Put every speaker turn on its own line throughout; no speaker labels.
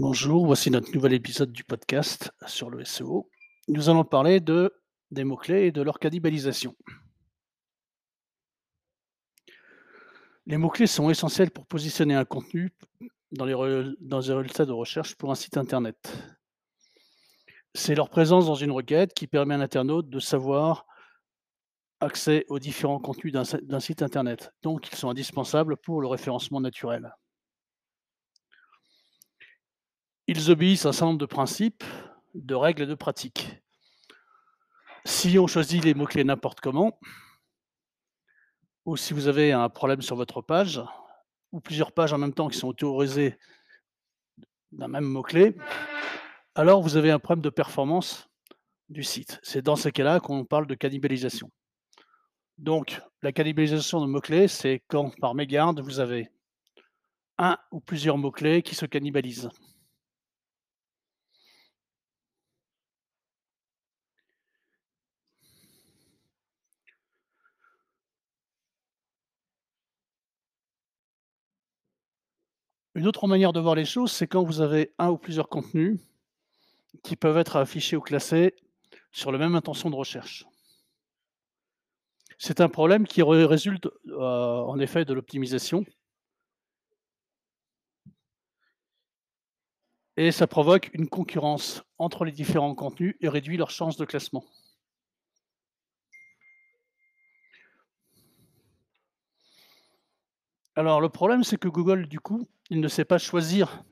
Bonjour, voici notre nouvel épisode du podcast sur le SEO. Nous allons parler de, des mots-clés et de leur cannibalisation. Les mots-clés sont essentiels pour positionner un contenu dans les, dans les résultats de recherche pour un site Internet. C'est leur présence dans une requête qui permet à l'internaute de savoir accès aux différents contenus d'un site Internet. Donc, ils sont indispensables pour le référencement naturel. Ils obéissent à un certain nombre de principes, de règles et de pratiques. Si on choisit les mots-clés n'importe comment, ou si vous avez un problème sur votre page, ou plusieurs pages en même temps qui sont autorisées d'un même mot-clé, alors vous avez un problème de performance du site. C'est dans ces cas-là qu'on parle de cannibalisation. Donc, la cannibalisation de mots-clés, c'est quand, par mégarde, vous avez un ou plusieurs mots-clés qui se cannibalisent. Une autre manière de voir les choses, c'est quand vous avez un ou plusieurs contenus qui peuvent être affichés ou classés sur la même intention de recherche. C'est un problème qui résulte euh, en effet de l'optimisation. Et ça provoque une concurrence entre les différents contenus et réduit leurs chances de classement. Alors le problème, c'est que Google, du coup, il ne sait pas choisir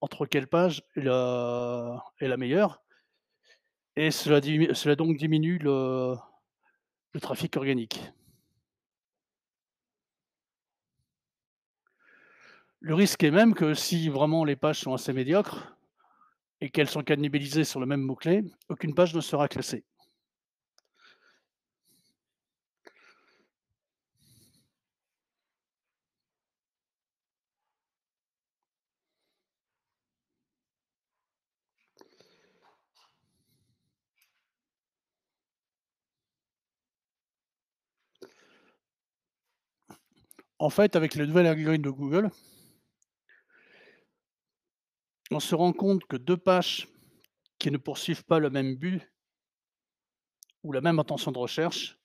entre quelle page est la, meilleure. Et cela, cela donc diminue le, le trafic organique. Le risque est même que si vraiment les pages sont assez médiocres et qu'elles sont cannibalisées sur le même mot-clé, aucune page ne sera classée. En fait, avec le nouvel algorithme de Google, on se rend compte que deux pages qui ne poursuivent pas le même but ou la même intention de recherche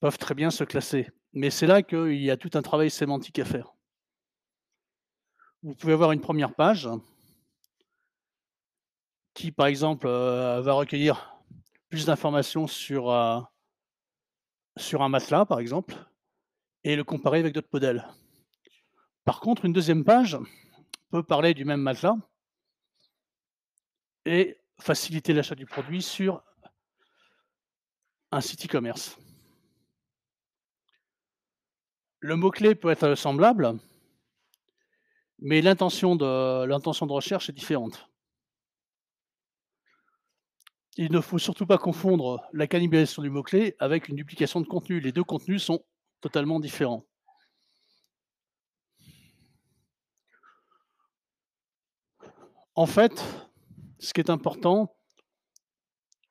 peuvent très bien se classer. Mais c'est là qu'il y a tout un travail sémantique à faire. Vous pouvez avoir une première page qui, par exemple, euh, va recueillir plus d'informations sur, euh, sur un matelas, par exemple, et le comparer avec d'autres modèles. Par contre, une deuxième page peut parler du même matelas et faciliter l'achat du produit sur un site e-commerce. Le mot-clé peut être semblable, mais l'intention de, de recherche est différente. Il ne faut surtout pas confondre la cannibalisation du mot-clé avec une duplication de contenu. Les deux contenus sont totalement différents. En fait, ce qui est important,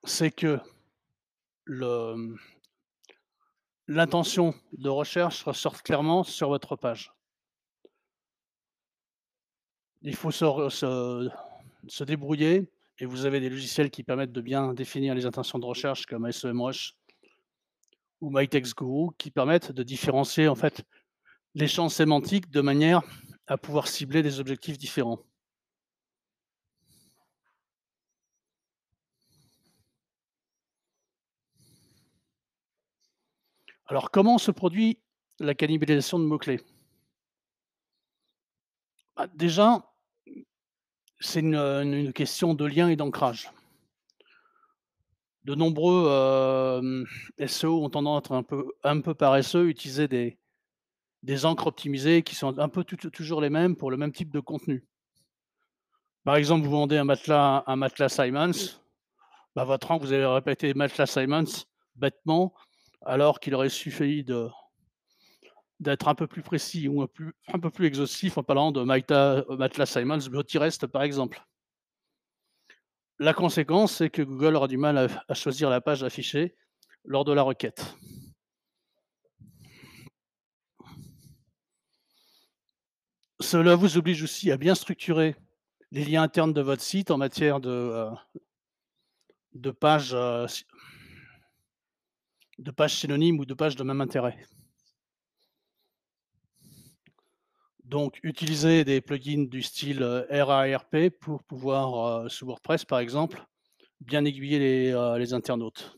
c'est que l'intention de recherche ressorte clairement sur votre page. Il faut se, se, débrouiller et vous avez des logiciels qui permettent de bien définir les intentions de recherche comme SEMrush ou MyTextGuru qui permettent de différencier en fait les champs sémantiques de manière à pouvoir cibler des objectifs différents. Alors comment se produit la cannibalisation de mots-clés? Bah, Déjà, c'est une, question de lien et d'ancrage de nombreux SEO ont tendance à être un peu, un peu paresseux, utiliser des, encres optimisées qui sont un peu toujours les mêmes pour le même type de contenu. Par exemple, vous vendez un matelas, un matelas Simons, bah, votre encre, vous avez répété matelas Simons bêtement, alors qu'il aurait suffi d'être un peu plus précis ou un, peu plus exhaustif en parlant de matelas Simons Beauty par exemple. La conséquence, c'est que Google aura du mal à, choisir la page affichée lors de la requête. Cela vous oblige aussi à bien structurer les liens internes de votre site en matière de, sy de pages synonymes ou de pages de même intérêt. Donc utiliser des plugins du style, heu, RARP pour pouvoir, heu, sous WordPress par exemple, bien aiguiller les, heu, les internautes.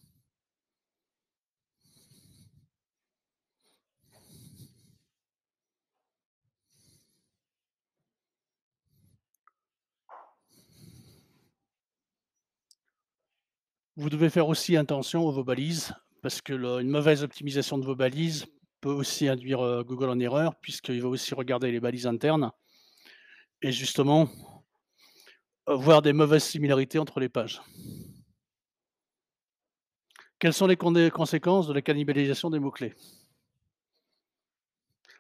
Vous devez faire aussi attention à vos balises, parce que le une mauvaise optimisation de vos balises peut aussi induire, Google en erreur, puisqu'il va aussi regarder les balises internes et justement voir des mauvaises similarités entre les pages. Quelles sont les conséquences de la cannibalisation des mots-clés?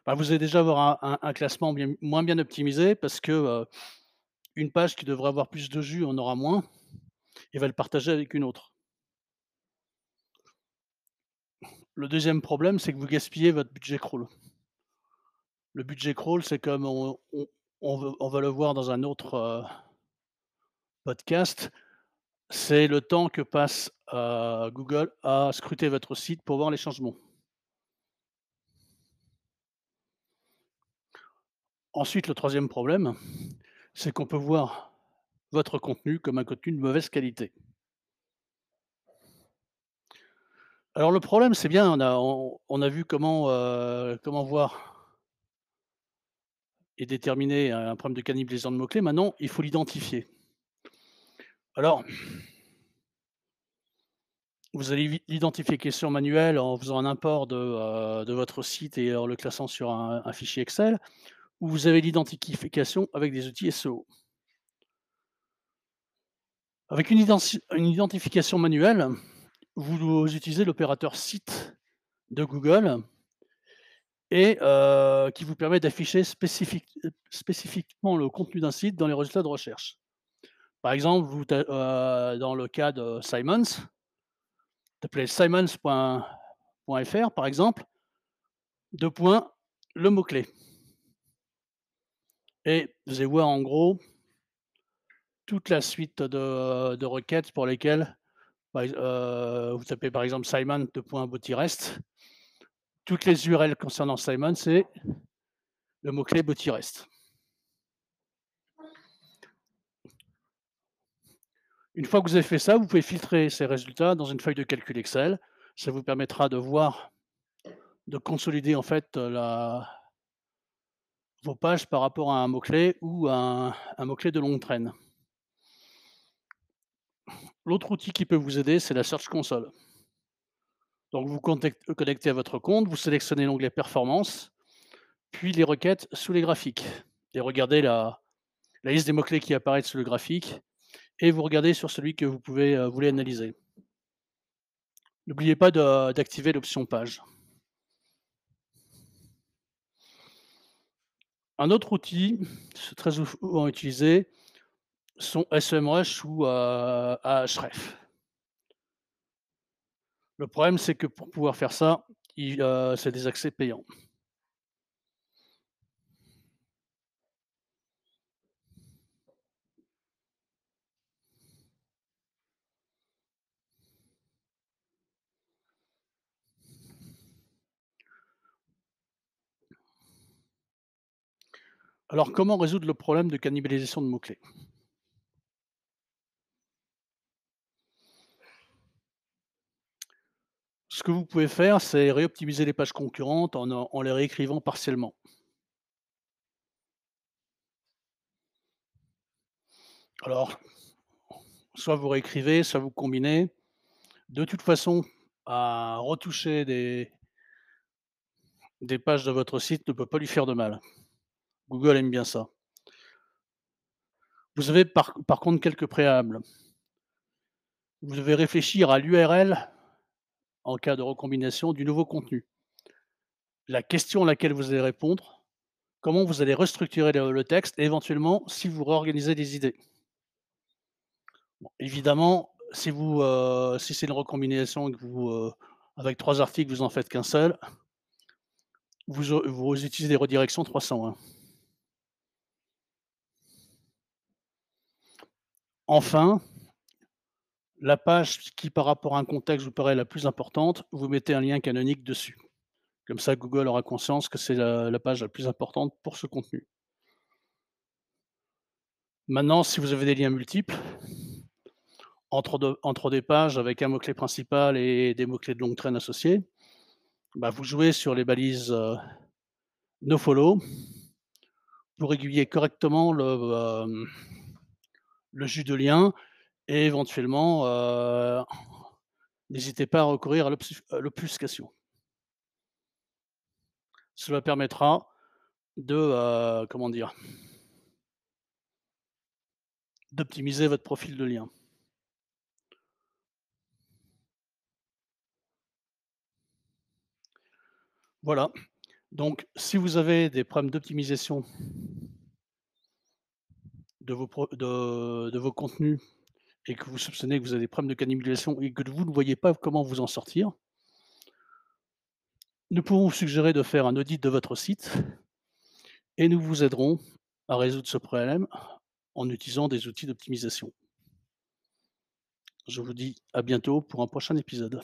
Bah, vous allez déjà avoir un classement moins bien optimisé parce que, une page qui devrait avoir plus de vues en aura moins et va le partager avec une autre. Le deuxième problème, c'est que vous gaspillez votre budget crawl. Le budget crawl, c'est comme on va le voir dans un autre, heu podcast, c'est le temps que passe, heu, Google à scruter votre site pour voir les changements. Ensuite, le troisième problème, c'est qu'on peut voir votre contenu comme un contenu de mauvaise qualité. Alors le problème, c'est bien, on a vu comment, heu, comment voir et déterminer un problème de cannibalisation de mots-clés. Maintenant, il faut l'identifier. Alors vous allez l'identifier question manuelle en faisant un import de, de votre site et en le classant sur un fichier Excel ou vous avez l'identification avec des outils SEO. Avec une identification manuelle, vous utilisez l'opérateur site de Google et heu, qui vous permet d'afficher spécifique spécifiquement le contenu d'un site dans les résultats de recherche. Par exemple, vous heu, dans le cas de Simons tapez simons.fr par exemple 2 points, le mot-clé et vous allez voir en gros toute la suite de requêtes pour lesquelles, heu, vous tapez par exemple simon 2 points Botirest toutes les URL concernant Simon, c'est le mot-clé Botirest. Une fois que vous avez fait ça, vous pouvez filtrer ces résultats dans une feuille de calcul Excel. Ça vous permettra de voir, de consolider en fait, la vos pages par rapport à un mot-clé ou un un mot-clé de longue traîne. L'autre outil qui peut vous aider, c'est la Search Console. Donc vous contect connectez à votre compte, vous sélectionnez l'onglet performance, puis les requêtes sous les graphiques et regardez la liste des mots-clés qui apparaissent sur le graphique et vous regardez sur celui que vous pouvez, heu, voulez analyser. N'oubliez pas d'activer l'option page. Un autre outil, très souvent utilisé, sont SEMrush ou, heu, Ahrefs. Le problème, c'est que pour pouvoir faire ça, c'est des accès payants. Alors comment résoudre le problème de cannibalisation de mots-clés? Ce que vous pouvez faire, c'est réoptimiser les pages concurrentes en les réécrivant partiellement. Alors, soit vous réécrivez, soit vous combinez. De toute façon, à retoucher des des pages de votre site ne peut pas lui faire de mal. Google aime bien ça. Vous avez par par contre quelques préalables. Vous devez réfléchir à l'URL en cas de recombination du nouveau contenu. La question à laquelle vous allez répondre, comment vous allez restructurer le texte et éventuellement si vous réorganisez des idées. Évidemment, heu, si c'est une vous, heu, avec 3 articles, vous en faites qu'un seul vous au vous utilisez des redirections 301. Enfin la page qui, par rapport à un contexte, vous paraît la plus importante, vous mettez un lien canonique dessus. Comme ça, Google aura conscience que c'est la page la plus importante pour ce contenu. Maintenant, si vous avez des liens multiples entre de entre des pages avec un mot-clé principal et des mots-clés de longue traîne associés, bah, vous jouez sur les balises, heu, nofollow pour aiguiller correctement le, le jus de lien et éventuellement, n'hésitez pas à recourir à l'obfuscation. Cela permettra de, comment dire? D'optimiser votre profil de lien. Voilà, donc si vous avez des problèmes d'optimisation de vos contenus et que vous soupçonnez que vous avez des problèmes de cannibalisation et que vous ne voyez pas comment vous en sortir nous pouvons vous suggérer de faire un audit de votre site et nous vous aiderons à résoudre ce problème en utilisant des outils d'optimisation. Je vous dis à bientôt pour un prochain épisode.